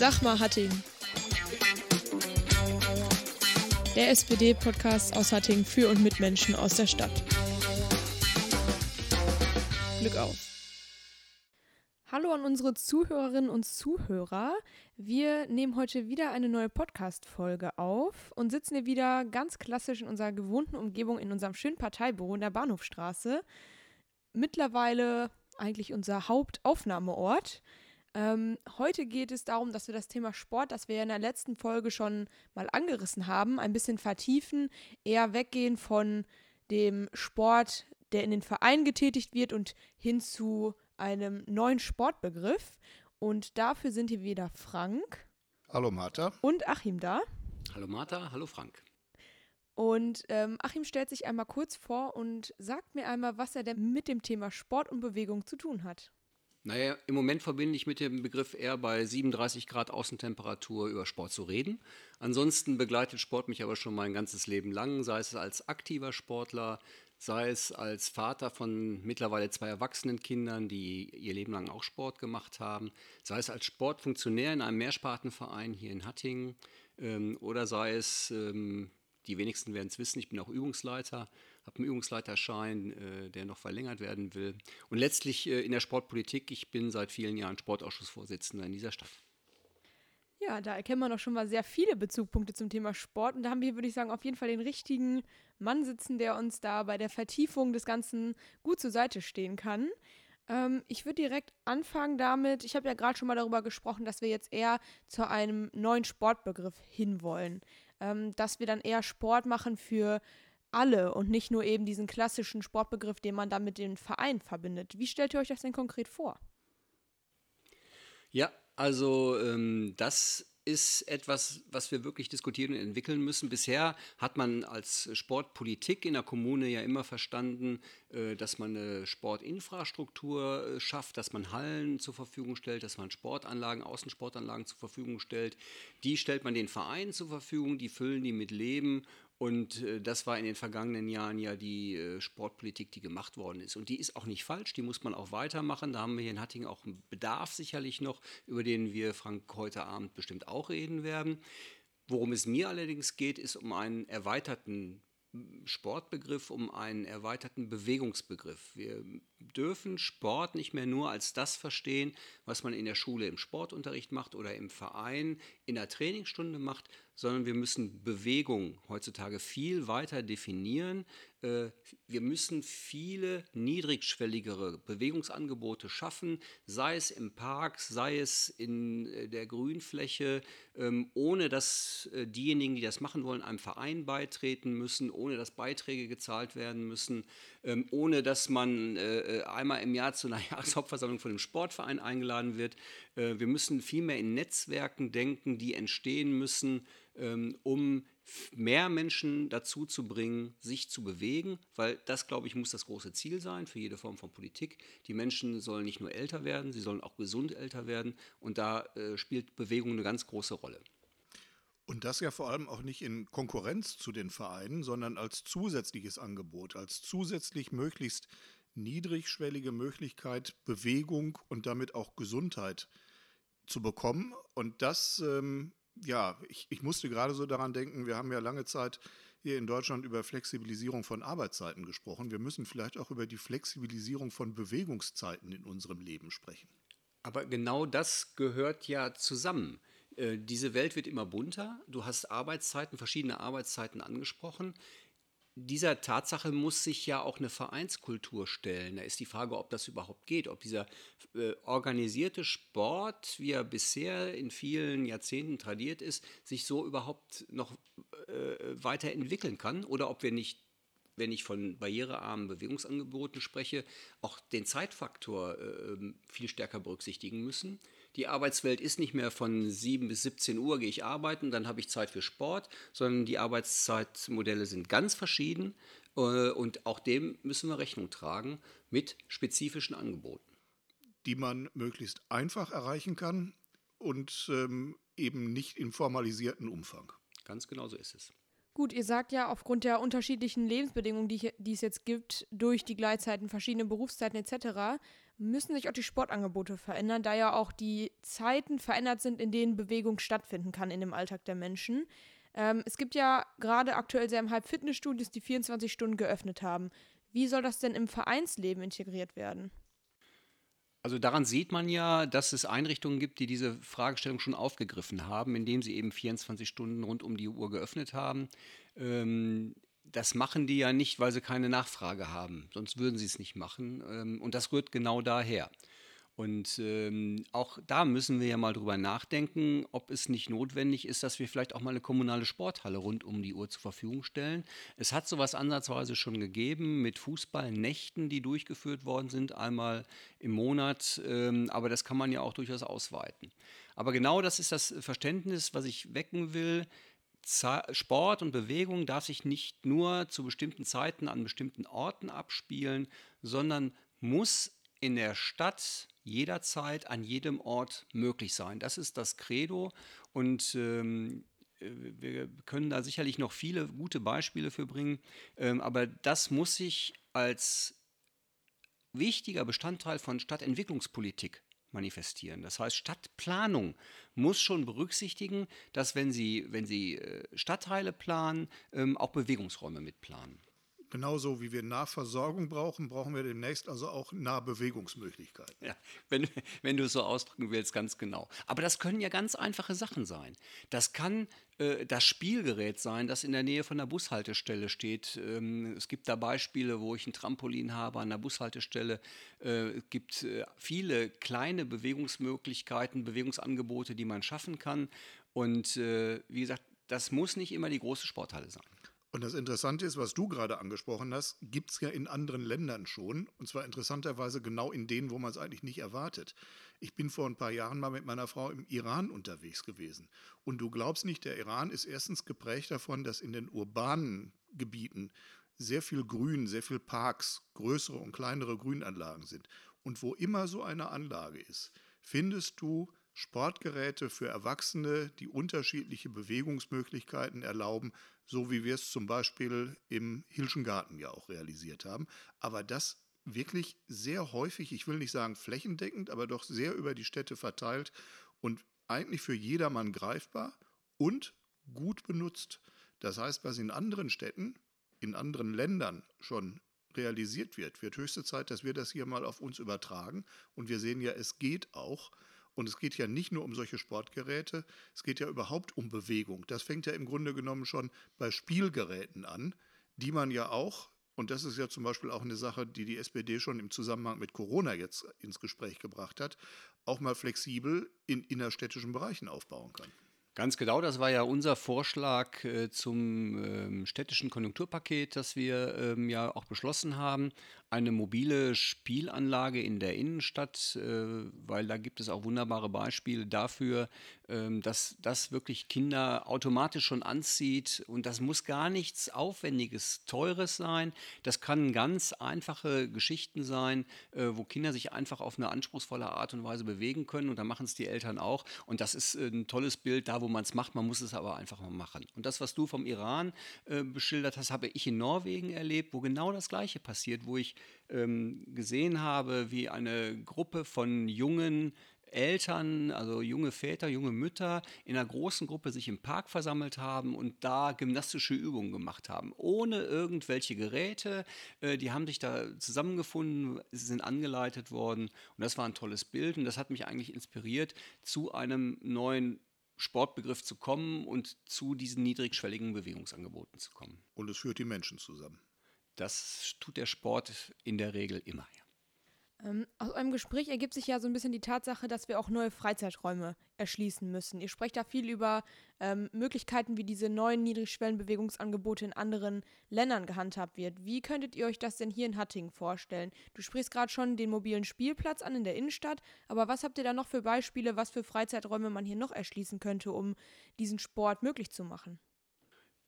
Sag mal Hattingen. Der SPD-Podcast aus Hattingen für und mit Menschen aus der Stadt. Glück auf. Hallo an unsere Zuhörerinnen und Zuhörer. Wir nehmen heute wieder eine neue Podcast-Folge auf und sitzen hier wieder ganz klassisch in unserer gewohnten Umgebung in unserem schönen Parteibüro in der Bahnhofstraße. Mittlerweile eigentlich unser Hauptaufnahmeort. Ähm, heute geht es darum, dass wir das Thema Sport, das wir ja in der letzten Folge schon mal angerissen haben, ein bisschen vertiefen, eher weggehen von dem Sport, der in den Vereinen getätigt wird und hin zu einem neuen Sportbegriff. Und dafür sind hier wieder Frank. Hallo Martha. Und Achim da. Hallo Martha, hallo Frank. Und ähm, Achim stellt sich einmal kurz vor und sagt mir einmal, was er denn mit dem Thema Sport und Bewegung zu tun hat. Naja, im Moment verbinde ich mit dem Begriff eher bei 37 Grad Außentemperatur über Sport zu reden. Ansonsten begleitet Sport mich aber schon mein ganzes Leben lang, sei es als aktiver Sportler, sei es als Vater von mittlerweile zwei erwachsenen Kindern, die ihr Leben lang auch Sport gemacht haben, sei es als Sportfunktionär in einem Mehrspartenverein hier in Hattingen ähm, oder sei es, ähm, die wenigsten werden es wissen, ich bin auch Übungsleiter habe einen Übungsleiterschein, äh, der noch verlängert werden will. Und letztlich äh, in der Sportpolitik, ich bin seit vielen Jahren Sportausschussvorsitzender in dieser Stadt. Ja, da erkennen wir noch schon mal sehr viele Bezugpunkte zum Thema Sport. Und da haben wir, würde ich sagen, auf jeden Fall den richtigen Mann sitzen, der uns da bei der Vertiefung des Ganzen gut zur Seite stehen kann. Ähm, ich würde direkt anfangen damit, ich habe ja gerade schon mal darüber gesprochen, dass wir jetzt eher zu einem neuen Sportbegriff hinwollen. Ähm, dass wir dann eher Sport machen für alle und nicht nur eben diesen klassischen Sportbegriff, den man dann mit dem Verein verbindet. Wie stellt ihr euch das denn konkret vor? Ja, also ähm, das ist etwas, was wir wirklich diskutieren und entwickeln müssen. Bisher hat man als Sportpolitik in der Kommune ja immer verstanden, äh, dass man eine Sportinfrastruktur äh, schafft, dass man Hallen zur Verfügung stellt, dass man Sportanlagen, Außensportanlagen zur Verfügung stellt. Die stellt man den Vereinen zur Verfügung, die füllen die mit Leben und äh, das war in den vergangenen Jahren ja die äh, Sportpolitik, die gemacht worden ist. Und die ist auch nicht falsch, die muss man auch weitermachen. Da haben wir hier in Hattingen auch einen Bedarf sicherlich noch, über den wir, Frank, heute Abend bestimmt auch reden werden. Worum es mir allerdings geht, ist um einen erweiterten Sportbegriff, um einen erweiterten Bewegungsbegriff. Wir dürfen Sport nicht mehr nur als das verstehen, was man in der Schule im Sportunterricht macht oder im Verein in der Trainingsstunde macht, sondern wir müssen Bewegung heutzutage viel weiter definieren. Äh, wir müssen viele niedrigschwelligere Bewegungsangebote schaffen, sei es im Park, sei es in äh, der Grünfläche, ähm, ohne dass äh, diejenigen, die das machen wollen, einem Verein beitreten müssen, ohne dass Beiträge gezahlt werden müssen, ähm, ohne dass man einmal im Jahr zu einer Jahreshauptversammlung von dem Sportverein eingeladen wird. Wir müssen viel mehr in Netzwerken denken, die entstehen müssen, um mehr Menschen dazu zu bringen, sich zu bewegen, weil das, glaube ich, muss das große Ziel sein für jede Form von Politik. Die Menschen sollen nicht nur älter werden, sie sollen auch gesund älter werden und da äh, spielt Bewegung eine ganz große Rolle. Und das ja vor allem auch nicht in Konkurrenz zu den Vereinen, sondern als zusätzliches Angebot, als zusätzlich möglichst niedrigschwellige Möglichkeit, Bewegung und damit auch Gesundheit zu bekommen. Und das ähm, ja, ich, ich musste gerade so daran denken, wir haben ja lange Zeit hier in Deutschland über Flexibilisierung von Arbeitszeiten gesprochen. Wir müssen vielleicht auch über die Flexibilisierung von Bewegungszeiten in unserem Leben sprechen. Aber genau das gehört ja zusammen. Äh, diese Welt wird immer bunter. Du hast Arbeitszeiten, verschiedene Arbeitszeiten angesprochen dieser Tatsache muss sich ja auch eine Vereinskultur stellen. Da ist die Frage, ob das überhaupt geht, ob dieser äh, organisierte Sport, wie er bisher in vielen Jahrzehnten tradiert ist, sich so überhaupt noch äh, weiterentwickeln kann oder ob wir nicht wenn ich von barrierearmen Bewegungsangeboten spreche, auch den Zeitfaktor äh, viel stärker berücksichtigen müssen die Arbeitswelt ist nicht mehr von 7 bis 17 Uhr gehe ich arbeiten, dann habe ich Zeit für Sport, sondern die Arbeitszeitmodelle sind ganz verschieden äh, und auch dem müssen wir Rechnung tragen mit spezifischen Angeboten. Die man möglichst einfach erreichen kann und ähm, eben nicht in formalisierten Umfang. Ganz genau so ist es. Gut, ihr sagt ja, aufgrund der unterschiedlichen Lebensbedingungen, die, die es jetzt gibt, durch die Gleitzeiten, verschiedene Berufszeiten etc., müssen sich auch die Sportangebote verändern, da ja auch die Zeiten verändert sind, in denen Bewegung stattfinden kann in dem Alltag der Menschen. Ähm, es gibt ja gerade aktuell sehr im Halb Fitnessstudios, die 24 Stunden geöffnet haben. Wie soll das denn im Vereinsleben integriert werden? Also daran sieht man ja, dass es Einrichtungen gibt, die diese Fragestellung schon aufgegriffen haben, indem sie eben 24 Stunden rund um die Uhr geöffnet haben. Ähm, das machen die ja nicht, weil sie keine Nachfrage haben, sonst würden sie es nicht machen. Ähm, und das rührt genau daher. Und ähm, auch da müssen wir ja mal drüber nachdenken, ob es nicht notwendig ist, dass wir vielleicht auch mal eine kommunale Sporthalle rund um die Uhr zur Verfügung stellen. Es hat sowas ansatzweise schon gegeben mit Fußballnächten, die durchgeführt worden sind, einmal im Monat. Ähm, aber das kann man ja auch durchaus ausweiten. Aber genau das ist das Verständnis, was ich wecken will. Sport und Bewegung darf sich nicht nur zu bestimmten Zeiten an bestimmten Orten abspielen, sondern muss in der Stadt jederzeit an jedem Ort möglich sein. Das ist das Credo und ähm, wir können da sicherlich noch viele gute Beispiele für bringen, ähm, aber das muss sich als wichtiger Bestandteil von Stadtentwicklungspolitik manifestieren. Das heißt, Stadtplanung muss schon berücksichtigen, dass wenn sie, wenn sie äh, Stadtteile planen, ähm, auch Bewegungsräume mitplanen. Genauso wie wir Nahversorgung brauchen, brauchen wir demnächst also auch Nahbewegungsmöglichkeiten. Ja, wenn, wenn du es so ausdrücken willst, ganz genau. Aber das können ja ganz einfache Sachen sein. Das kann äh, das Spielgerät sein, das in der Nähe von der Bushaltestelle steht. Ähm, es gibt da Beispiele, wo ich ein Trampolin habe an der Bushaltestelle. Äh, es gibt äh, viele kleine Bewegungsmöglichkeiten, Bewegungsangebote, die man schaffen kann. Und äh, wie gesagt, das muss nicht immer die große Sporthalle sein. Und das Interessante ist, was du gerade angesprochen hast, gibt es ja in anderen Ländern schon. Und zwar interessanterweise genau in denen, wo man es eigentlich nicht erwartet. Ich bin vor ein paar Jahren mal mit meiner Frau im Iran unterwegs gewesen. Und du glaubst nicht, der Iran ist erstens geprägt davon, dass in den urbanen Gebieten sehr viel Grün, sehr viel Parks, größere und kleinere Grünanlagen sind. Und wo immer so eine Anlage ist, findest du Sportgeräte für Erwachsene, die unterschiedliche Bewegungsmöglichkeiten erlauben, so wie wir es zum Beispiel im Hilschen Garten ja auch realisiert haben. Aber das wirklich sehr häufig, ich will nicht sagen flächendeckend, aber doch sehr über die Städte verteilt und eigentlich für jedermann greifbar und gut benutzt. Das heißt, was in anderen Städten, in anderen Ländern schon realisiert wird, wird höchste Zeit, dass wir das hier mal auf uns übertragen. Und wir sehen ja, es geht auch. Und es geht ja nicht nur um solche Sportgeräte, es geht ja überhaupt um Bewegung. Das fängt ja im Grunde genommen schon bei Spielgeräten an, die man ja auch, und das ist ja zum Beispiel auch eine Sache, die die SPD schon im Zusammenhang mit Corona jetzt ins Gespräch gebracht hat, auch mal flexibel in innerstädtischen Bereichen aufbauen kann. Ganz genau, das war ja unser Vorschlag äh, zum ähm, städtischen Konjunkturpaket, das wir ähm, ja auch beschlossen haben eine mobile Spielanlage in der Innenstadt, äh, weil da gibt es auch wunderbare Beispiele dafür, ähm, dass das wirklich Kinder automatisch schon anzieht. Und das muss gar nichts Aufwendiges, Teures sein. Das kann ganz einfache Geschichten sein, äh, wo Kinder sich einfach auf eine anspruchsvolle Art und Weise bewegen können. Und da machen es die Eltern auch. Und das ist äh, ein tolles Bild da, wo man es macht. Man muss es aber einfach mal machen. Und das, was du vom Iran beschildert hast, habe ich in Norwegen erlebt, wo genau das Gleiche passiert, wo ich ähm, gesehen habe, wie eine Gruppe von jungen Eltern, also junge Väter, junge Mütter in einer großen Gruppe sich im Park versammelt haben und da gymnastische Übungen gemacht haben, ohne irgendwelche Geräte. Äh, die haben sich da zusammengefunden, sind angeleitet worden und das war ein tolles Bild und das hat mich eigentlich inspiriert, zu einem neuen Sportbegriff zu kommen und zu diesen niedrigschwelligen Bewegungsangeboten zu kommen. Und es führt die Menschen zusammen. Das tut der Sport in der Regel immer. Ähm, aus eurem Gespräch ergibt sich ja so ein bisschen die Tatsache, dass wir auch neue Freizeiträume erschließen müssen. Ihr sprecht da viel über ähm, Möglichkeiten, wie diese neuen Niedrigschwellenbewegungsangebote in anderen Ländern gehandhabt wird. Wie könntet ihr euch das denn hier in Hattingen vorstellen? Du sprichst gerade schon den mobilen Spielplatz an in der Innenstadt, aber was habt ihr da noch für Beispiele, was für Freizeiträume man hier noch erschließen könnte, um diesen Sport möglich zu machen?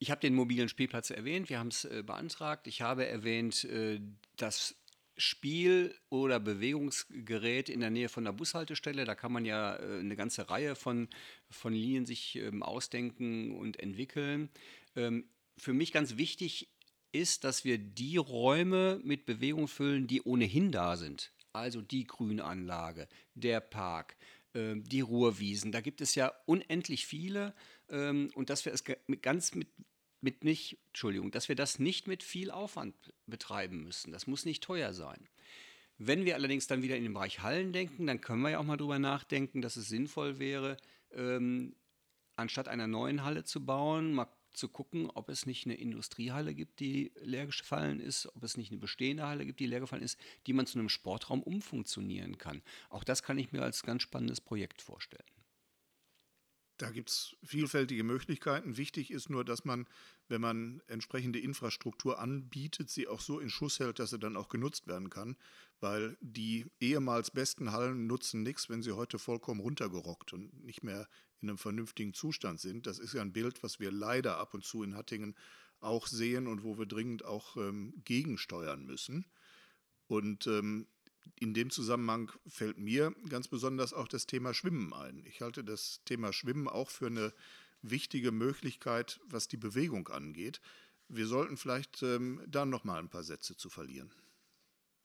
Ich habe den mobilen Spielplatz erwähnt, wir haben es äh, beantragt. Ich habe erwähnt, äh, das Spiel- oder Bewegungsgerät in der Nähe von der Bushaltestelle. Da kann man ja äh, eine ganze Reihe von, von Linien sich ähm, ausdenken und entwickeln. Ähm, für mich ganz wichtig ist, dass wir die Räume mit Bewegung füllen, die ohnehin da sind. Also die Grünanlage, der Park, äh, die Ruhrwiesen. Da gibt es ja unendlich viele. Ähm, und dass wir es ganz mit, mit nicht, Entschuldigung, dass wir das nicht mit viel Aufwand betreiben müssen. Das muss nicht teuer sein. Wenn wir allerdings dann wieder in den Bereich Hallen denken, dann können wir ja auch mal drüber nachdenken, dass es sinnvoll wäre, ähm, anstatt einer neuen Halle zu bauen, mal zu gucken, ob es nicht eine Industriehalle gibt, die leer gefallen ist, ob es nicht eine bestehende Halle gibt, die leer gefallen ist, die man zu einem Sportraum umfunktionieren kann. Auch das kann ich mir als ganz spannendes Projekt vorstellen. Da gibt es vielfältige Möglichkeiten. Wichtig ist nur, dass man, wenn man entsprechende Infrastruktur anbietet, sie auch so in Schuss hält, dass sie dann auch genutzt werden kann. Weil die ehemals besten Hallen nutzen nichts, wenn sie heute vollkommen runtergerockt und nicht mehr in einem vernünftigen Zustand sind. Das ist ja ein Bild, was wir leider ab und zu in Hattingen auch sehen und wo wir dringend auch ähm, gegensteuern müssen. Und ähm, in dem Zusammenhang fällt mir ganz besonders auch das Thema Schwimmen ein. Ich halte das Thema Schwimmen auch für eine wichtige Möglichkeit, was die Bewegung angeht. Wir sollten vielleicht ähm, da noch mal ein paar Sätze zu verlieren.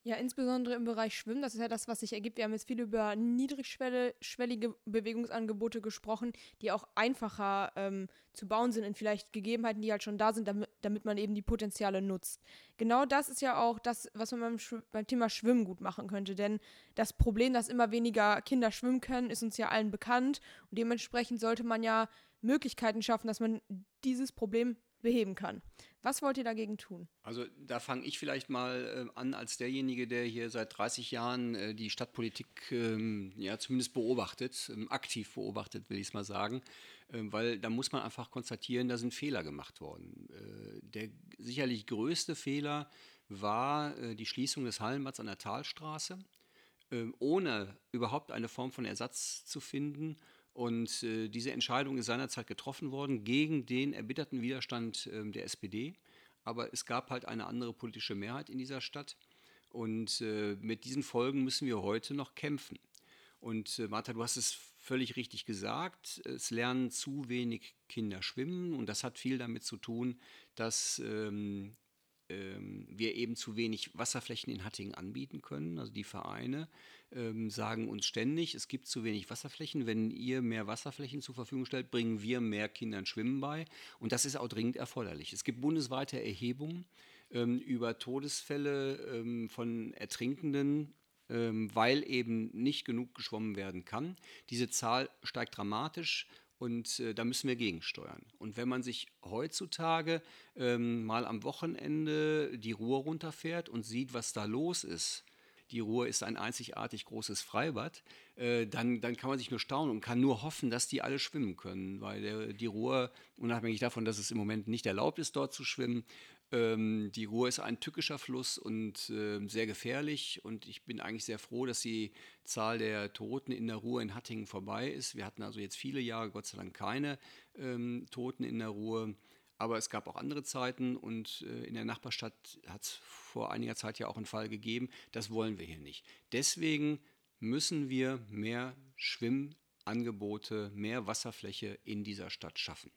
Ja, insbesondere im Bereich Schwimmen, das ist ja das, was sich ergibt. Wir haben jetzt viel über niedrigschwellige Bewegungsangebote gesprochen, die auch einfacher ähm, zu bauen sind in vielleicht Gegebenheiten, die halt schon da sind, damit, damit, man eben die Potenziale nutzt. Genau das ist ja auch das, was man beim, beim Thema Schwimmen gut machen könnte. Denn das Problem, dass immer weniger Kinder schwimmen können, ist uns ja allen bekannt. Und dementsprechend sollte man ja Möglichkeiten schaffen, dass man dieses Problem beheben kann. Was wollt ihr dagegen tun? Also da fange ich vielleicht mal äh, an als derjenige, der hier seit 30 Jahren äh, die Stadtpolitik ähm, ja zumindest beobachtet, ähm, aktiv beobachtet, will ich es mal sagen, äh, weil da muss man einfach konstatieren, da sind Fehler gemacht worden. Äh, der sicherlich größte Fehler war äh, die Schließung des Hallenbads an der Talstraße, ähm, ohne überhaupt eine Form von Ersatz zu finden und äh, diese Entscheidung ist seinerzeit getroffen worden gegen den erbitterten Widerstand äh, der SPD. Aber es gab halt eine andere politische Mehrheit in dieser Stadt. Und äh, mit diesen Folgen müssen wir heute noch kämpfen. Und äh, Martha, du hast es völlig richtig gesagt. Es lernen zu wenig Kinder schwimmen. Und das hat viel damit zu tun, dass ähm, ähm, wir eben zu wenig Wasserflächen in Hattingen anbieten können. Also die Vereine ähm, sagen uns ständig, es gibt zu wenig Wasserflächen. Wenn ihr mehr Wasserflächen zur Verfügung stellt, bringen wir mehr Kindern Schwimmen bei. Und das ist auch dringend erforderlich. Es gibt bundesweite Erhebungen ähm, über Todesfälle ähm, von Ertrinkenden ähm, weil eben nicht genug geschwommen werden kann. Diese Zahl steigt dramatisch und äh, da müssen wir gegensteuern. Und wenn man sich heutzutage ähm, mal am Wochenende die Ruhr runterfährt und sieht, was da los ist, die Ruhr ist ein einzigartig großes Freibad, äh, dann, dann kann man sich nur staunen und kann nur hoffen, dass die alle schwimmen können, weil der, die Ruhr, unabhängig davon, dass es im Moment nicht erlaubt ist, dort zu schwimmen, ähm, die Ruhr ist ein tückischer Fluss und äh, sehr gefährlich und ich bin eigentlich sehr froh, dass die Zahl der Toten in der Ruhr in Hattingen vorbei ist. Wir hatten also jetzt viele Jahre Gott sei Dank keine ähm, Toten in der Ruhr. Aber es gab auch andere Zeiten und äh, in der Nachbarstadt hat es vor einiger Zeit ja auch einen Fall gegeben. Das wollen wir hier nicht. Deswegen müssen wir mehr Schwimmangebote, mehr Wasserfläche in dieser Stadt schaffen.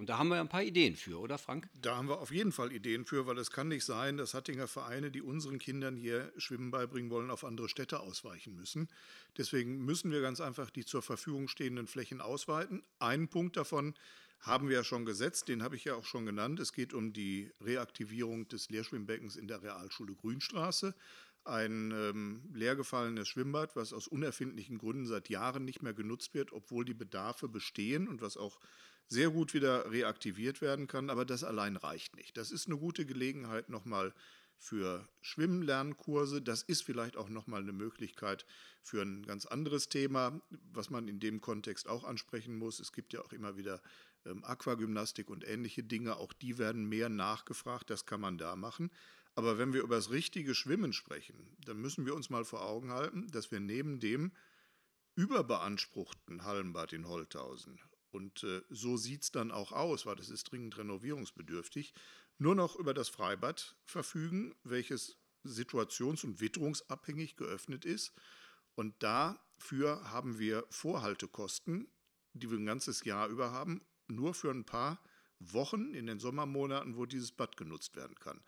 Und da haben wir ein paar Ideen für, oder Frank? Da haben wir auf jeden Fall Ideen für, weil es kann nicht sein, dass Hattinger Vereine, die unseren Kindern hier Schwimmen beibringen wollen, auf andere Städte ausweichen müssen. Deswegen müssen wir ganz einfach die zur Verfügung stehenden Flächen ausweiten. Einen Punkt davon haben wir ja schon gesetzt, den habe ich ja auch schon genannt. Es geht um die Reaktivierung des Lehrschwimmbeckens in der Realschule Grünstraße. Ein ähm, leergefallenes Schwimmbad, was aus unerfindlichen Gründen seit Jahren nicht mehr genutzt wird, obwohl die Bedarfe bestehen und was auch sehr gut wieder reaktiviert werden kann. Aber das allein reicht nicht. Das ist eine gute Gelegenheit nochmal für Schwimmlernkurse. Das ist vielleicht auch nochmal eine Möglichkeit für ein ganz anderes Thema, was man in dem Kontext auch ansprechen muss. Es gibt ja auch immer wieder ähm, Aquagymnastik und ähnliche Dinge. Auch die werden mehr nachgefragt. Das kann man da machen. Aber wenn wir über das richtige Schwimmen sprechen, dann müssen wir uns mal vor Augen halten, dass wir neben dem überbeanspruchten Hallenbad in Holthausen und äh, so sieht es dann auch aus, weil das ist dringend renovierungsbedürftig, nur noch über das Freibad verfügen, welches situations- und witterungsabhängig geöffnet ist. Und dafür haben wir Vorhaltekosten, die wir ein ganzes Jahr über haben, nur für ein paar Wochen in den Sommermonaten, wo dieses Bad genutzt werden kann.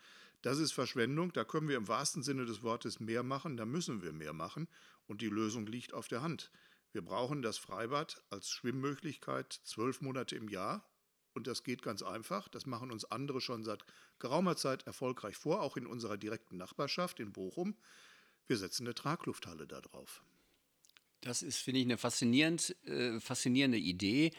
Das ist Verschwendung, da können wir im wahrsten Sinne des Wortes mehr machen, da müssen wir mehr machen und die Lösung liegt auf der Hand. Wir brauchen das Freibad als Schwimmmöglichkeit zwölf Monate im Jahr und das geht ganz einfach. Das machen uns andere schon seit geraumer Zeit erfolgreich vor, auch in unserer direkten Nachbarschaft in Bochum. Wir setzen eine Traglufthalle da drauf. Das ist, finde ich, eine faszinierend, äh, faszinierende Idee.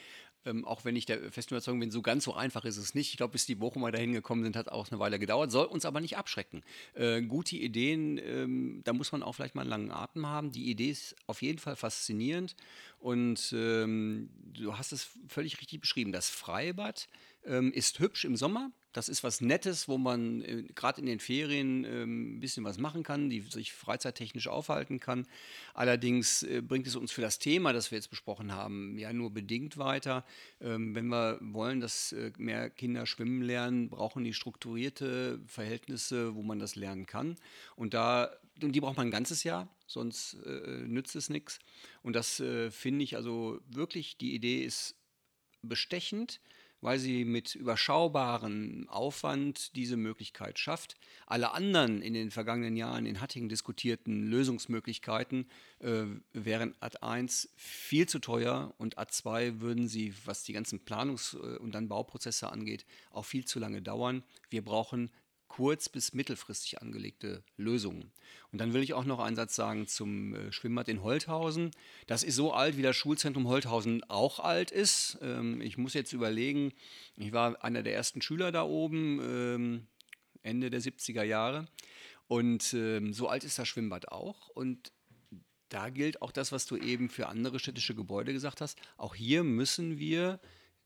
Ähm, auch wenn ich der festen Überzeugung bin, so ganz so einfach ist es nicht. Ich glaube, bis die Bochumer dahin gekommen sind, hat auch eine Weile gedauert. Soll uns aber nicht abschrecken. Äh, gute Ideen, ähm, da muss man auch vielleicht mal einen langen Atem haben. Die Idee ist auf jeden Fall faszinierend. Und ähm, du hast es völlig richtig beschrieben. Das Freibad ähm, ist hübsch im Sommer. Das ist was Nettes, wo man äh, gerade in den Ferien äh, ein bisschen was machen kann, die sich freizeittechnisch aufhalten kann. Allerdings äh, bringt es uns für das Thema, das wir jetzt besprochen haben, ja nur bedingt weiter. Ähm, wenn wir wollen, dass äh, mehr Kinder schwimmen lernen, brauchen die strukturierte Verhältnisse, wo man das lernen kann. Und da und die braucht man ein ganzes Jahr, sonst äh, nützt es nichts. Und das äh, finde ich also wirklich, die Idee ist bestechend weil sie mit überschaubarem Aufwand diese Möglichkeit schafft. Alle anderen in den vergangenen Jahren in Hattingen diskutierten Lösungsmöglichkeiten äh, wären Ad 1 viel zu teuer und Ad 2 würden sie, was die ganzen Planungs- und dann Bauprozesse angeht, auch viel zu lange dauern. Wir brauchen kurz- bis mittelfristig angelegte Lösungen. Und dann will ich auch noch einen Satz sagen zum äh, Schwimmbad in Holthausen. Das ist so alt, wie das Schulzentrum Holthausen auch alt ist. Ähm, ich muss jetzt überlegen, ich war einer der ersten Schüler da oben, ähm, Ende der 70er Jahre. Und ähm, so alt ist das Schwimmbad auch. Und da gilt auch das, was du eben für andere städtische Gebäude gesagt hast. Auch hier müssen wir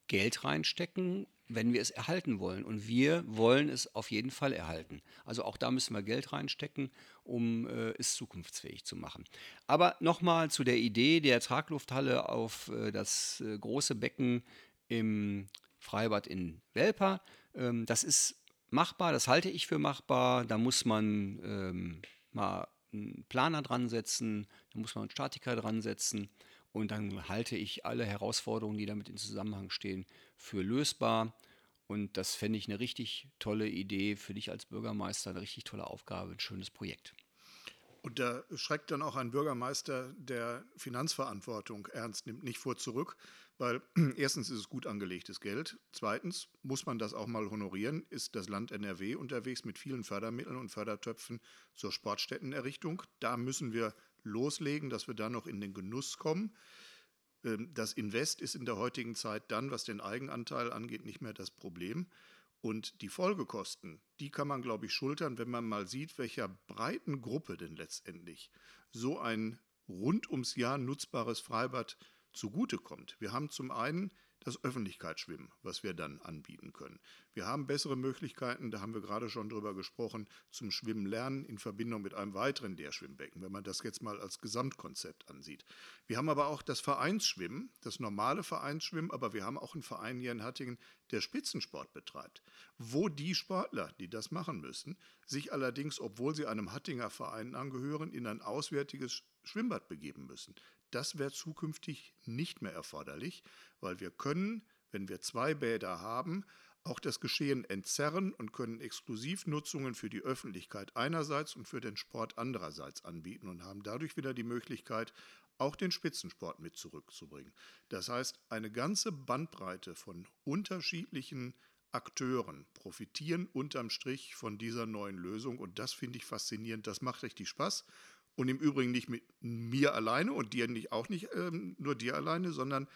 Geld reinstecken, wenn wir es erhalten wollen. Und wir wollen es auf jeden Fall erhalten. Also auch da müssen wir Geld reinstecken, um äh, es zukunftsfähig zu machen. Aber nochmal zu der Idee der Traglufthalle auf äh, das äh, große Becken im Freibad in Welper. Ähm, das ist machbar, das halte ich für machbar. Da muss man ähm, mal einen Planer dran setzen, da muss man einen Statiker dran setzen. Und dann halte ich alle Herausforderungen, die damit in Zusammenhang stehen, für lösbar. Und das fände ich eine richtig tolle Idee für dich als Bürgermeister, eine richtig tolle Aufgabe, ein schönes Projekt. Und da schreckt dann auch ein Bürgermeister, der Finanzverantwortung ernst nimmt, nicht vor zurück, weil erstens ist es gut angelegtes Geld, zweitens muss man das auch mal honorieren, ist das Land NRW unterwegs mit vielen Fördermitteln und Fördertöpfen zur Sportstättenerrichtung. Da müssen wir loslegen, dass wir da noch in den Genuss kommen. Ähm, das Invest ist in der heutigen Zeit dann, was den Eigenanteil angeht, nicht mehr das Problem. Und die Folgekosten, die kann man, glaube ich, schultern, wenn man mal sieht, welcher breiten Gruppe denn letztendlich so ein rund ums Jahr nutzbares Freibad zugutekommt. Wir haben zum einen das Öffentlichkeitsschwimmen, was wir dann anbieten können. Wir haben bessere Möglichkeiten, da haben wir gerade schon drüber gesprochen, zum Schwimmen lernen in Verbindung mit einem weiteren Lehrschwimmbecken, wenn man das jetzt mal als Gesamtkonzept ansieht. Wir haben aber auch das Vereinsschwimmen, das normale Vereinsschwimmen, aber wir haben auch einen Verein hier in Hattingen, der Spitzensport betreibt, wo die Sportler, die das machen müssen, sich allerdings, obwohl sie einem Hattinger Verein angehören, in ein auswärtiges Schwimmbad begeben müssen. Das wäre zukünftig nicht mehr erforderlich, weil wir können, wenn wir zwei Bäder haben, auch das Geschehen entzerren und können Exklusivnutzungen für die Öffentlichkeit einerseits und für den Sport andererseits anbieten und haben dadurch wieder die Möglichkeit, auch den Spitzensport mit zurückzubringen. Das heißt, eine ganze Bandbreite von unterschiedlichen Akteuren profitieren unterm Strich von dieser neuen Lösung und das finde ich faszinierend. Das macht richtig Spaß und im Übrigen nicht mit mir alleine und dir nicht auch nicht ähm, nur dir alleine, sondern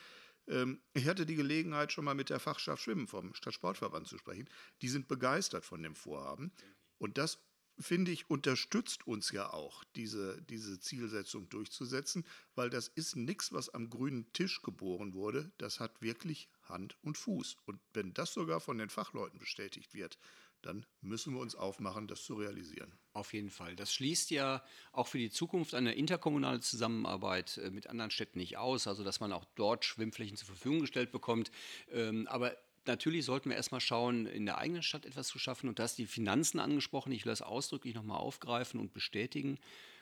ähm, ich hatte die Gelegenheit, schon mal mit der Fachschaft Schwimmen vom Stadtsportverband zu sprechen. Die sind begeistert von dem Vorhaben. Und das, finde ich, unterstützt uns ja auch, diese, diese Zielsetzung durchzusetzen, weil das ist nichts, was am grünen Tisch geboren wurde. Das hat wirklich Hand und Fuß. Und wenn das sogar von den Fachleuten bestätigt wird, dann müssen wir uns aufmachen, das zu realisieren. Auf jeden Fall. Das schließt ja auch für die Zukunft eine interkommunale Zusammenarbeit äh, mit anderen Städten nicht aus, also dass man auch dort Schwimmflächen zur Verfügung gestellt bekommt. Ähm, aber natürlich sollten wir erstmal schauen, in der eigenen Stadt etwas zu schaffen. Und da hast die Finanzen angesprochen. Ich will das ausdrücklich nochmal aufgreifen und bestätigen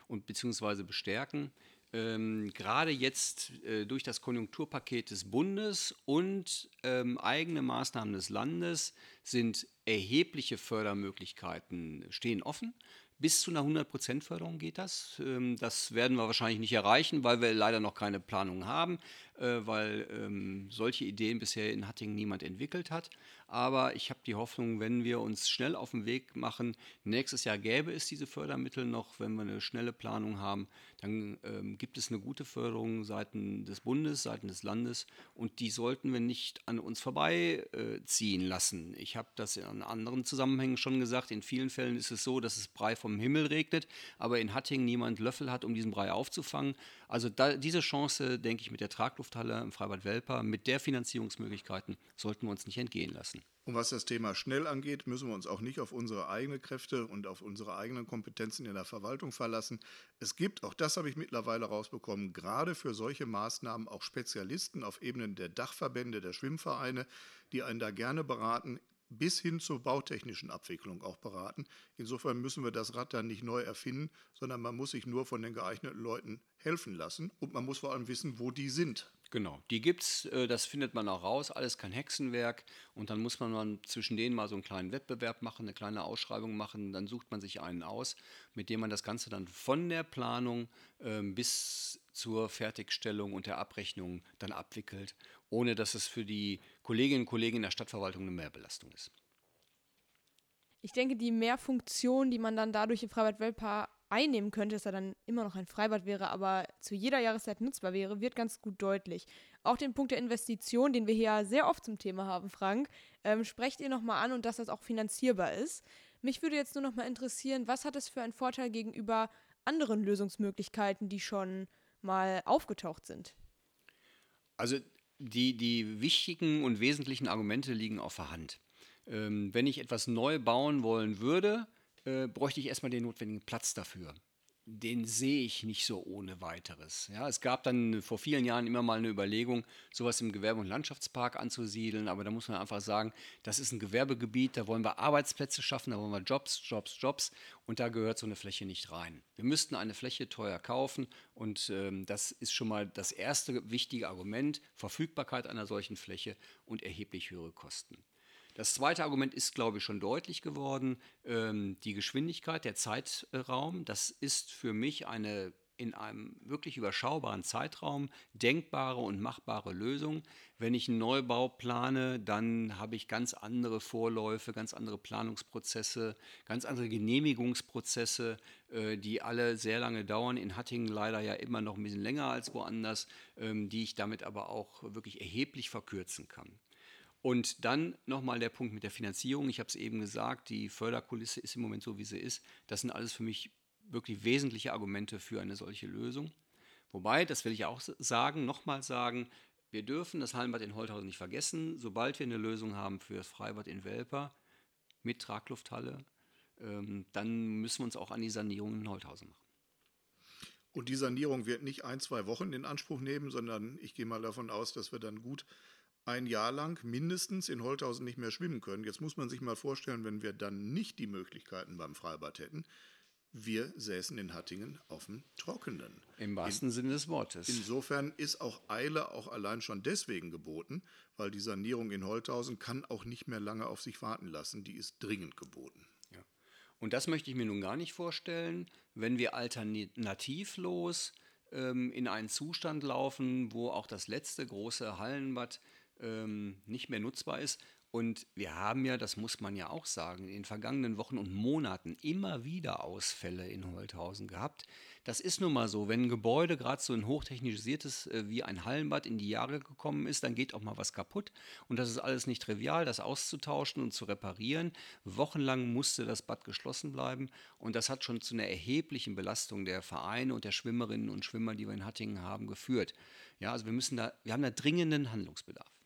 und beziehungsweise bestärken. Ähm, gerade jetzt äh, durch das Konjunkturpaket des Bundes und ähm, eigene Maßnahmen des Landes sind erhebliche Fördermöglichkeiten stehen offen. Bis zu einer 100% Förderung geht das. Ähm, das werden wir wahrscheinlich nicht erreichen, weil wir leider noch keine Planung haben, äh, weil ähm, solche Ideen bisher in Hattingen niemand entwickelt hat. Aber ich habe die Hoffnung, wenn wir uns schnell auf den Weg machen, nächstes Jahr gäbe es diese Fördermittel noch, wenn wir eine schnelle Planung haben, dann ähm, gibt es eine gute Förderung seitens des Bundes, seitens des Landes und die sollten wir nicht an uns vorbeiziehen äh, lassen. Ich habe das in anderen Zusammenhängen schon gesagt, in vielen Fällen ist es so, dass es Brei vom Himmel regnet, aber in Hattingen niemand Löffel hat, um diesen Brei aufzufangen. Also da, diese Chance, denke ich, mit der Traglufthalle im Freibad Welper, mit der Finanzierungsmöglichkeiten, sollten wir uns nicht entgehen lassen. Und was das Thema schnell angeht, müssen wir uns auch nicht auf unsere eigenen Kräfte und auf unsere eigenen Kompetenzen in der Verwaltung verlassen. Es gibt, auch das habe ich mittlerweile rausbekommen, gerade für solche Maßnahmen auch Spezialisten auf Ebenen der Dachverbände, der Schwimmvereine, die einen da gerne beraten, bis hin zur bautechnischen Abwicklung auch beraten. Insofern müssen wir das Rad dann nicht neu erfinden, sondern man muss sich nur von den geeigneten Leuten helfen lassen und man muss vor allem wissen, wo die sind. Genau, die gibt's, äh, das findet man auch raus, alles kein Hexenwerk und dann muss man dann zwischen denen mal so einen kleinen Wettbewerb machen, eine kleine Ausschreibung machen, dann sucht man sich einen aus, mit dem man das Ganze dann von der Planung ähm, bis zur Fertigstellung und der Abrechnung dann abwickelt, ohne dass es für die Kolleginnen und Kollegen in der Stadtverwaltung eine Mehrbelastung ist. Ich denke, die Mehrfunktion, die man dann dadurch im Freibad Weltpaar einnehmen könnte, dass er dann immer noch ein Freibad wäre, aber zu jeder Jahreszeit nutzbar wäre, wird ganz gut deutlich. Auch den Punkt der Investition, den wir hier sehr oft zum Thema haben, Frank, ähm, sprecht ihr nochmal an und dass das auch finanzierbar ist. Mich würde jetzt nur nochmal interessieren, was hat es für einen Vorteil gegenüber anderen Lösungsmöglichkeiten, die schon mal aufgetaucht sind? Also die, die wichtigen und wesentlichen Argumente liegen auf der Hand. Ähm, wenn ich etwas neu bauen wollen würde, äh, bräuchte ich erstmal den notwendigen Platz dafür. Den sehe ich nicht so ohne weiteres. Ja, es gab dann vor vielen Jahren immer mal eine Überlegung, sowas im Gewerbe- und Landschaftspark anzusiedeln, aber da muss man einfach sagen, das ist ein Gewerbegebiet, da wollen wir Arbeitsplätze schaffen, da wollen wir Jobs, Jobs, Jobs und da gehört so eine Fläche nicht rein. Wir müssten eine Fläche teuer kaufen und ähm, das ist schon mal das erste wichtige Argument, Verfügbarkeit einer solchen Fläche und erheblich höhere Kosten. Das zweite Argument ist, glaube ich, schon deutlich geworden. Ähm, die Geschwindigkeit, der Zeitraum, das ist für mich eine in einem wirklich überschaubaren Zeitraum denkbare und machbare Lösung. Wenn ich einen Neubau plane, dann habe ich ganz andere Vorläufe, ganz andere Planungsprozesse, ganz andere Genehmigungsprozesse, äh, die alle sehr lange dauern. In Hattingen leider ja immer noch ein bisschen länger als woanders, ähm, die ich damit aber auch wirklich erheblich verkürzen kann. Und dann nochmal der Punkt mit der Finanzierung. Ich habe es eben gesagt, die Förderkulisse ist im Moment so, wie sie ist. Das sind alles für mich wirklich wesentliche Argumente für eine solche Lösung. Wobei, das will ich auch sagen, nochmal sagen, wir dürfen das Hallenbad in Holthausen nicht vergessen. Sobald wir eine Lösung haben für das Freibad in Welper mit Traglufthalle, ähm, dann müssen wir uns auch an die Sanierung in Holthausen machen. Und die Sanierung wird nicht ein, zwei Wochen in Anspruch nehmen, sondern ich gehe mal davon aus, dass wir dann gut ein Jahr lang mindestens in Holthausen nicht mehr schwimmen können. Jetzt muss man sich mal vorstellen, wenn wir dann nicht die Möglichkeiten beim Freibad hätten. Wir säßen in Hattingen auf dem Trockenen. Im wahrsten in, Sinne des Wortes. Insofern ist auch Eile auch allein schon deswegen geboten, weil die Sanierung in Holthausen kann auch nicht mehr lange auf sich warten lassen. Die ist dringend geboten. Ja. Und das möchte ich mir nun gar nicht vorstellen, wenn wir alternativlos ähm, in einen Zustand laufen, wo auch das letzte große Hallenbad ähm, nicht mehr nutzbar ist. Und wir haben ja, das muss man ja auch sagen, in den vergangenen Wochen und Monaten immer wieder Ausfälle in Holthausen gehabt. Das ist nun mal so, wenn ein Gebäude gerade so ein hochtechnisiertes äh, wie ein Hallenbad in die Jahre gekommen ist, dann geht auch mal was kaputt. Und das ist alles nicht trivial, das auszutauschen und zu reparieren. Wochenlang musste das Bad geschlossen bleiben und das hat schon zu einer erheblichen Belastung der Vereine und der Schwimmerinnen und Schwimmer, die wir in Hattingen haben, geführt. Ja, also wir müssen da, wir haben da dringenden Handlungsbedarf.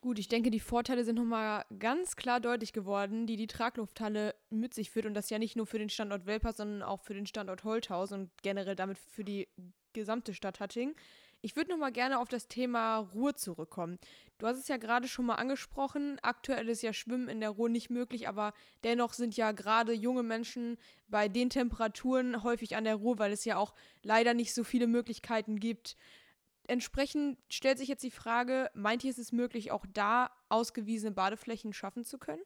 Gut, ich denke, die Vorteile sind nochmal ganz klar deutlich geworden, die die Traglufthalle mit sich führt. Und das ja nicht nur für den Standort Welper, sondern auch für den Standort Holthaus und generell damit für die gesamte Stadt Hattingen. Ich würde noch mal gerne auf das Thema Ruhe zurückkommen. Du hast es ja gerade schon mal angesprochen. Aktuell ist ja Schwimmen in der Ruhe nicht möglich, aber dennoch sind ja gerade junge Menschen bei den Temperaturen häufig an der Ruhe, weil es ja auch leider nicht so viele Möglichkeiten gibt. Entsprechend stellt sich jetzt die Frage, meint ihr, ist es möglich, auch da ausgewiesene Badeflächen schaffen zu können?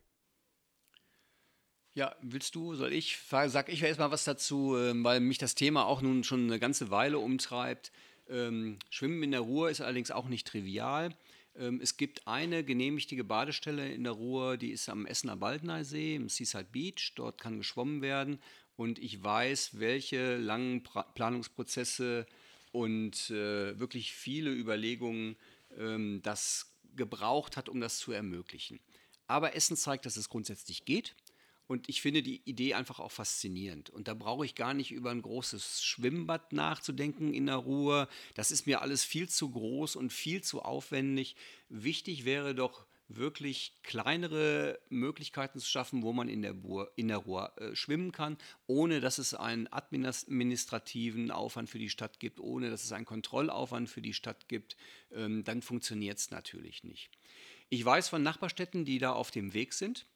Ja, willst du, soll ich? Sag ich erstmal was dazu, ähm, weil mich das Thema auch nun schon eine ganze Weile umtreibt. Ähm, Schwimmen in der Ruhr ist allerdings auch nicht trivial. Ähm, es gibt eine genehmigte Badestelle in der Ruhr, die ist am Essener Baldnersee, im Seaside Beach. Dort kann geschwommen werden. Und ich weiß, welche langen pra Planungsprozesse und äh, wirklich viele Überlegungen ähm, das gebraucht hat, um das zu ermöglichen. Aber Essen zeigt, dass es grundsätzlich geht. Und ich finde die Idee einfach auch faszinierend. Und da brauche ich gar nicht über ein großes Schwimmbad nachzudenken in der Ruhe. Das ist mir alles viel zu groß und viel zu aufwendig. Wichtig wäre doch wirklich kleinere Möglichkeiten zu schaffen, wo man in der, Bur in der Ruhr äh, schwimmen kann, ohne dass es einen administrativen Aufwand für die Stadt gibt, ohne dass es einen Kontrollaufwand für die Stadt gibt, ähm, dann funktioniert es natürlich nicht. Ich weiß von Nachbarstädten, die da auf dem Weg sind.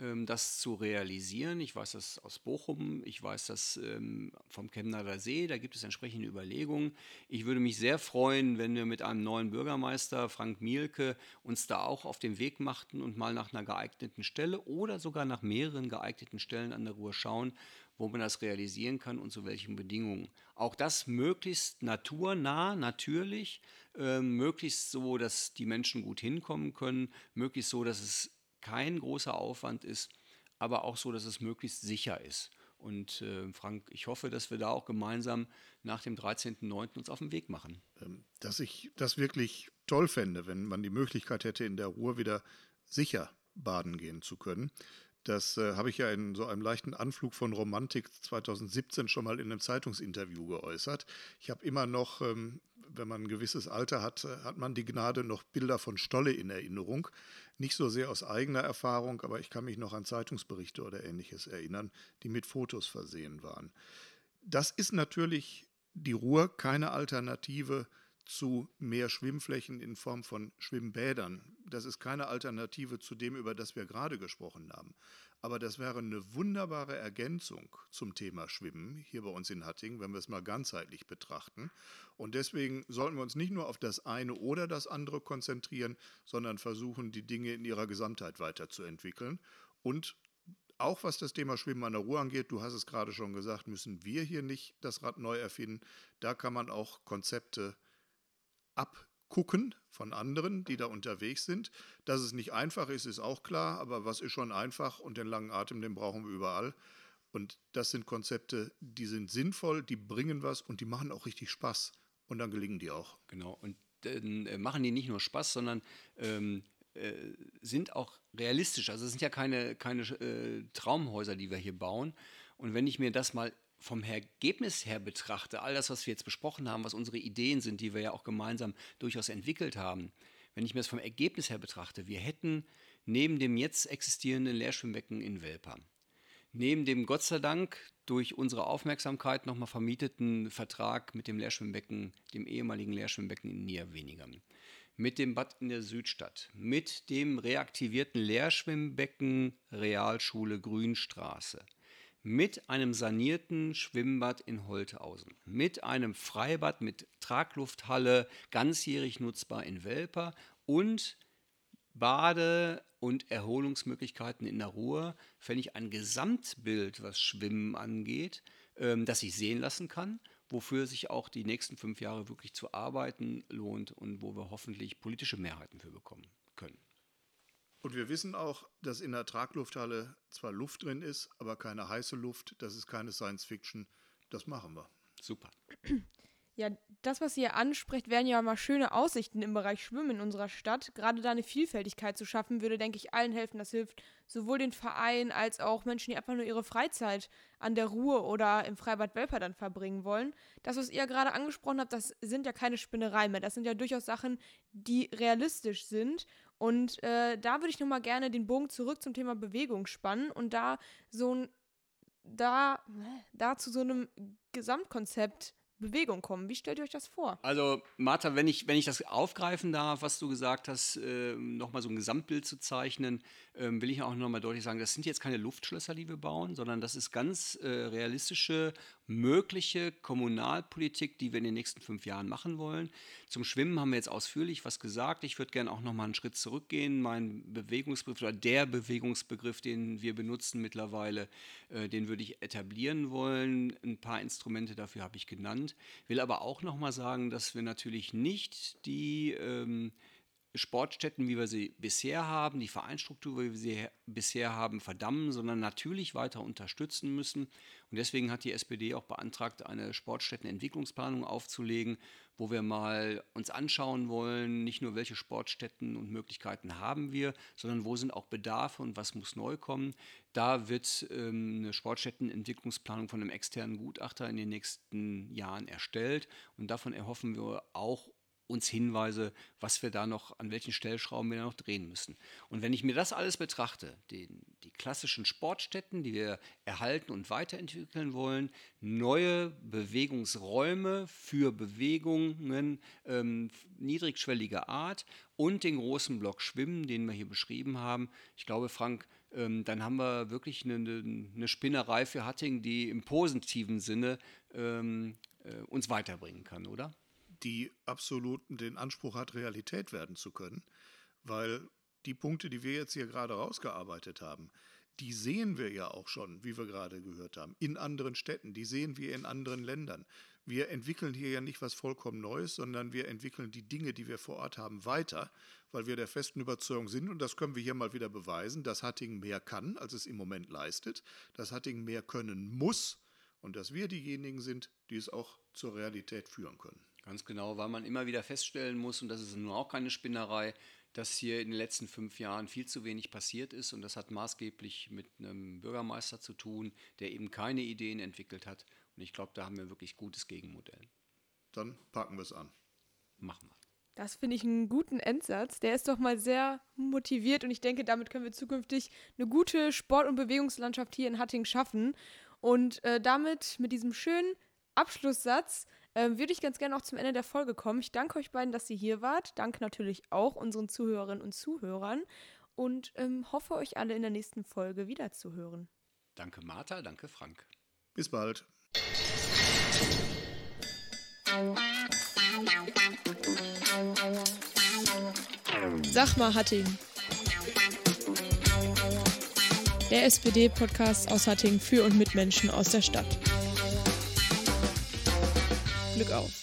Ähm, das zu realisieren. Ich weiß das aus Bochum, ich weiß das ähm, vom Chemnader See, da gibt es entsprechende Überlegungen. Ich würde mich sehr freuen, wenn wir mit einem neuen Bürgermeister, Frank Mielke, uns da auch auf den Weg machten und mal nach einer geeigneten Stelle oder sogar nach mehreren geeigneten Stellen an der Ruhr schauen, wo man das realisieren kann und zu welchen Bedingungen. Auch das möglichst naturnah, natürlich, äh, möglichst so, dass die Menschen gut hinkommen können, möglichst so, dass es kein großer Aufwand ist, aber auch so, dass es möglichst sicher ist. Und äh, Frank, ich hoffe, dass wir da auch gemeinsam nach dem 13.09. uns auf den Weg machen. Ähm, dass ich das wirklich toll fände, wenn man die Möglichkeit hätte, in der Ruhr wieder sicher baden gehen zu können. Das äh, habe ich ja in so einem leichten Anflug von Romantik 2017 schon mal in einem Zeitungsinterview geäußert. Ich habe immer noch, ähm, wenn man ein gewisses Alter hat, äh, hat man die Gnade, noch Bilder von Stolle in Erinnerung. Nicht so sehr aus eigener Erfahrung, aber ich kann mich noch an Zeitungsberichte oder ähnliches erinnern, die mit Fotos versehen waren. Das ist natürlich die Ruhr keine Alternative zu mehr Schwimmflächen in Form von Schwimmbädern. Das ist keine Alternative zu dem, über das wir gerade gesprochen haben. Aber das wäre eine wunderbare Ergänzung zum Thema Schwimmen hier bei uns in Hattingen, wenn wir es mal ganzheitlich betrachten. Und deswegen sollten wir uns nicht nur auf das eine oder das andere konzentrieren, sondern versuchen, die Dinge in ihrer Gesamtheit weiterzuentwickeln. Und auch was das Thema Schwimmen an der Ruhr angeht, du hast es gerade schon gesagt, müssen wir hier nicht das Rad neu erfinden. Da kann man auch Konzepte abgucken von anderen, die da unterwegs sind. Dass es nicht einfach ist, ist auch klar, aber was ist schon einfach und den langen Atem, den brauchen wir überall. Und das sind Konzepte, die sind sinnvoll, die bringen was und die machen auch richtig Spaß. Und dann gelingen die auch. Genau. Und dann äh, machen die nicht nur Spaß, sondern ähm, äh, sind auch realistisch. Also es sind ja keine, keine äh, Traumhäuser, die wir hier bauen. Und wenn ich mir das mal vom Ergebnis her betrachte, all das, was wir jetzt besprochen haben, was unsere Ideen sind, die wir ja auch gemeinsam durchaus entwickelt haben, wenn ich mir das vom Ergebnis her betrachte, wir hätten neben dem jetzt existierenden Lehrschwimmbecken in Welper, neben dem Gott sei Dank durch unsere Aufmerksamkeit nochmal vermieteten Vertrag mit dem Lehrschwimmbecken, dem ehemaligen Lehrschwimmbecken in Nierwenigern, mit dem Bad in der Südstadt, mit dem reaktivierten Lehrschwimmbecken Realschule Grünstraße, mit einem sanierten Schwimmbad in Holthausen, mit einem Freibad mit Traglufthalle, ganzjährig nutzbar in Welper und Bade- und Erholungsmöglichkeiten in der Ruhr, fände ich ein Gesamtbild, was Schwimmen angeht, ähm, das ich sehen lassen kann, wofür sich auch die nächsten fünf Jahre wirklich zu arbeiten lohnt und wo wir hoffentlich politische Mehrheiten für bekommen können. Und wir wissen auch, dass in der Traglufthalle zwar Luft drin ist, aber keine heiße Luft. Das ist keine Science Fiction. Das machen wir. Super. Ja, das, was ihr anspricht, wären ja mal schöne Aussichten im Bereich Schwimmen in unserer Stadt. Gerade da eine Vielfältigkeit zu schaffen, würde, denke ich, allen helfen. Das hilft sowohl den Vereinen als auch Menschen, die einfach nur ihre Freizeit an der Ruhe oder im Freibad Welper dann verbringen wollen. Das, was ihr gerade angesprochen habt, das sind ja keine Spinnereien mehr. Das sind ja durchaus Sachen, die realistisch sind und äh, da würde ich nochmal gerne den Bogen zurück zum Thema Bewegung spannen und da so ein, da, da zu so einem Gesamtkonzept Bewegung kommen. Wie stellt ihr euch das vor? Also, Martha, wenn ich, wenn ich das aufgreifen darf, was du gesagt hast, äh, nochmal so ein Gesamtbild zu zeichnen, äh, will ich auch nochmal deutlich sagen, das sind jetzt keine Luftschlösser, die wir bauen, sondern das ist ganz äh, realistische, mögliche Kommunalpolitik, die wir in den nächsten fünf Jahren machen wollen. Zum Schwimmen haben wir jetzt ausführlich was gesagt. Ich würde gerne auch nochmal einen Schritt zurückgehen. Mein Bewegungsbegriff oder der Bewegungsbegriff, den wir benutzen mittlerweile, äh, den würde ich etablieren wollen. Ein paar Instrumente dafür habe ich genannt. Will aber auch noch mal sagen, dass wir natürlich nicht die ähm, Sportstätten, wie wir sie bisher haben, die Vereinsstruktur, wie wir sie bisher haben, verdammen, sondern natürlich weiter unterstützen müssen. Und deswegen hat die SPD auch beantragt, eine Sportstättenentwicklungsplanung aufzulegen, wo wir mal uns anschauen wollen, nicht nur welche Sportstätten und Möglichkeiten haben wir, sondern wo sind auch Bedarfe und was muss neu kommen. Da wird ähm, eine Sportstättenentwicklungsplanung von einem externen Gutachter in den nächsten Jahren erstellt und davon erhoffen wir auch uns Hinweise, was wir da noch, an welchen Stellschrauben wir da noch drehen müssen. Und wenn ich mir das alles betrachte, die, die klassischen Sportstätten, die wir erhalten und weiterentwickeln wollen, neue Bewegungsräume für Bewegungen ähm, niedrigschwelliger Art und den großen Block Schwimmen, den wir hier beschrieben haben, ich glaube, Frank, ähm, dann haben wir wirklich eine, eine, Spinnerei für Hatting, die im positiven Sinne ähm, äh, uns weiterbringen kann, oder? Die absolut den Anspruch hat, Realität werden zu können, weil die Punkte, die wir jetzt hier gerade rausgearbeitet haben, die sehen wir ja auch schon, wie wir gerade gehört haben, in anderen Städten, die sehen wir in anderen Ländern. Wir entwickeln hier ja nicht was vollkommen Neues, sondern wir entwickeln die Dinge, die wir vor Ort haben, weiter, weil wir der festen Überzeugung sind, und das können wir hier mal wieder beweisen, dass Hattingen mehr kann, als es im Moment leistet, dass Hattingen mehr können muss und dass wir diejenigen sind, die es auch zur Realität führen können. Ganz genau, weil man immer wieder feststellen muss, und das ist nun auch keine Spinnerei, dass hier in den letzten fünf Jahren viel zu wenig passiert ist. Und das hat maßgeblich mit einem Bürgermeister zu tun, der eben keine Ideen entwickelt hat. Und ich glaube, da haben wir wirklich gutes Gegenmodell. Dann packen wir es an. Machen wir. Das finde ich einen guten Endsatz. Der ist doch mal sehr motiviert und ich denke, damit können wir zukünftig eine gute Sport- und Bewegungslandschaft hier in Hatting schaffen. Und äh, damit, mit diesem schönen Abschlusssatz, ähm, würde ich ganz gerne auch zum Ende der Folge kommen. Ich danke euch beiden, dass ihr hier wart. Danke natürlich auch unseren Zuhörerinnen und Zuhörern und ähm, hoffe, euch alle in der nächsten Folge wiederzuhören. Danke, Martha. Danke, Frank. Bis bald. Sag mal, Hatting. Der SPD-Podcast aus Hatting für und mit Menschen aus der Stadt. Glück auf.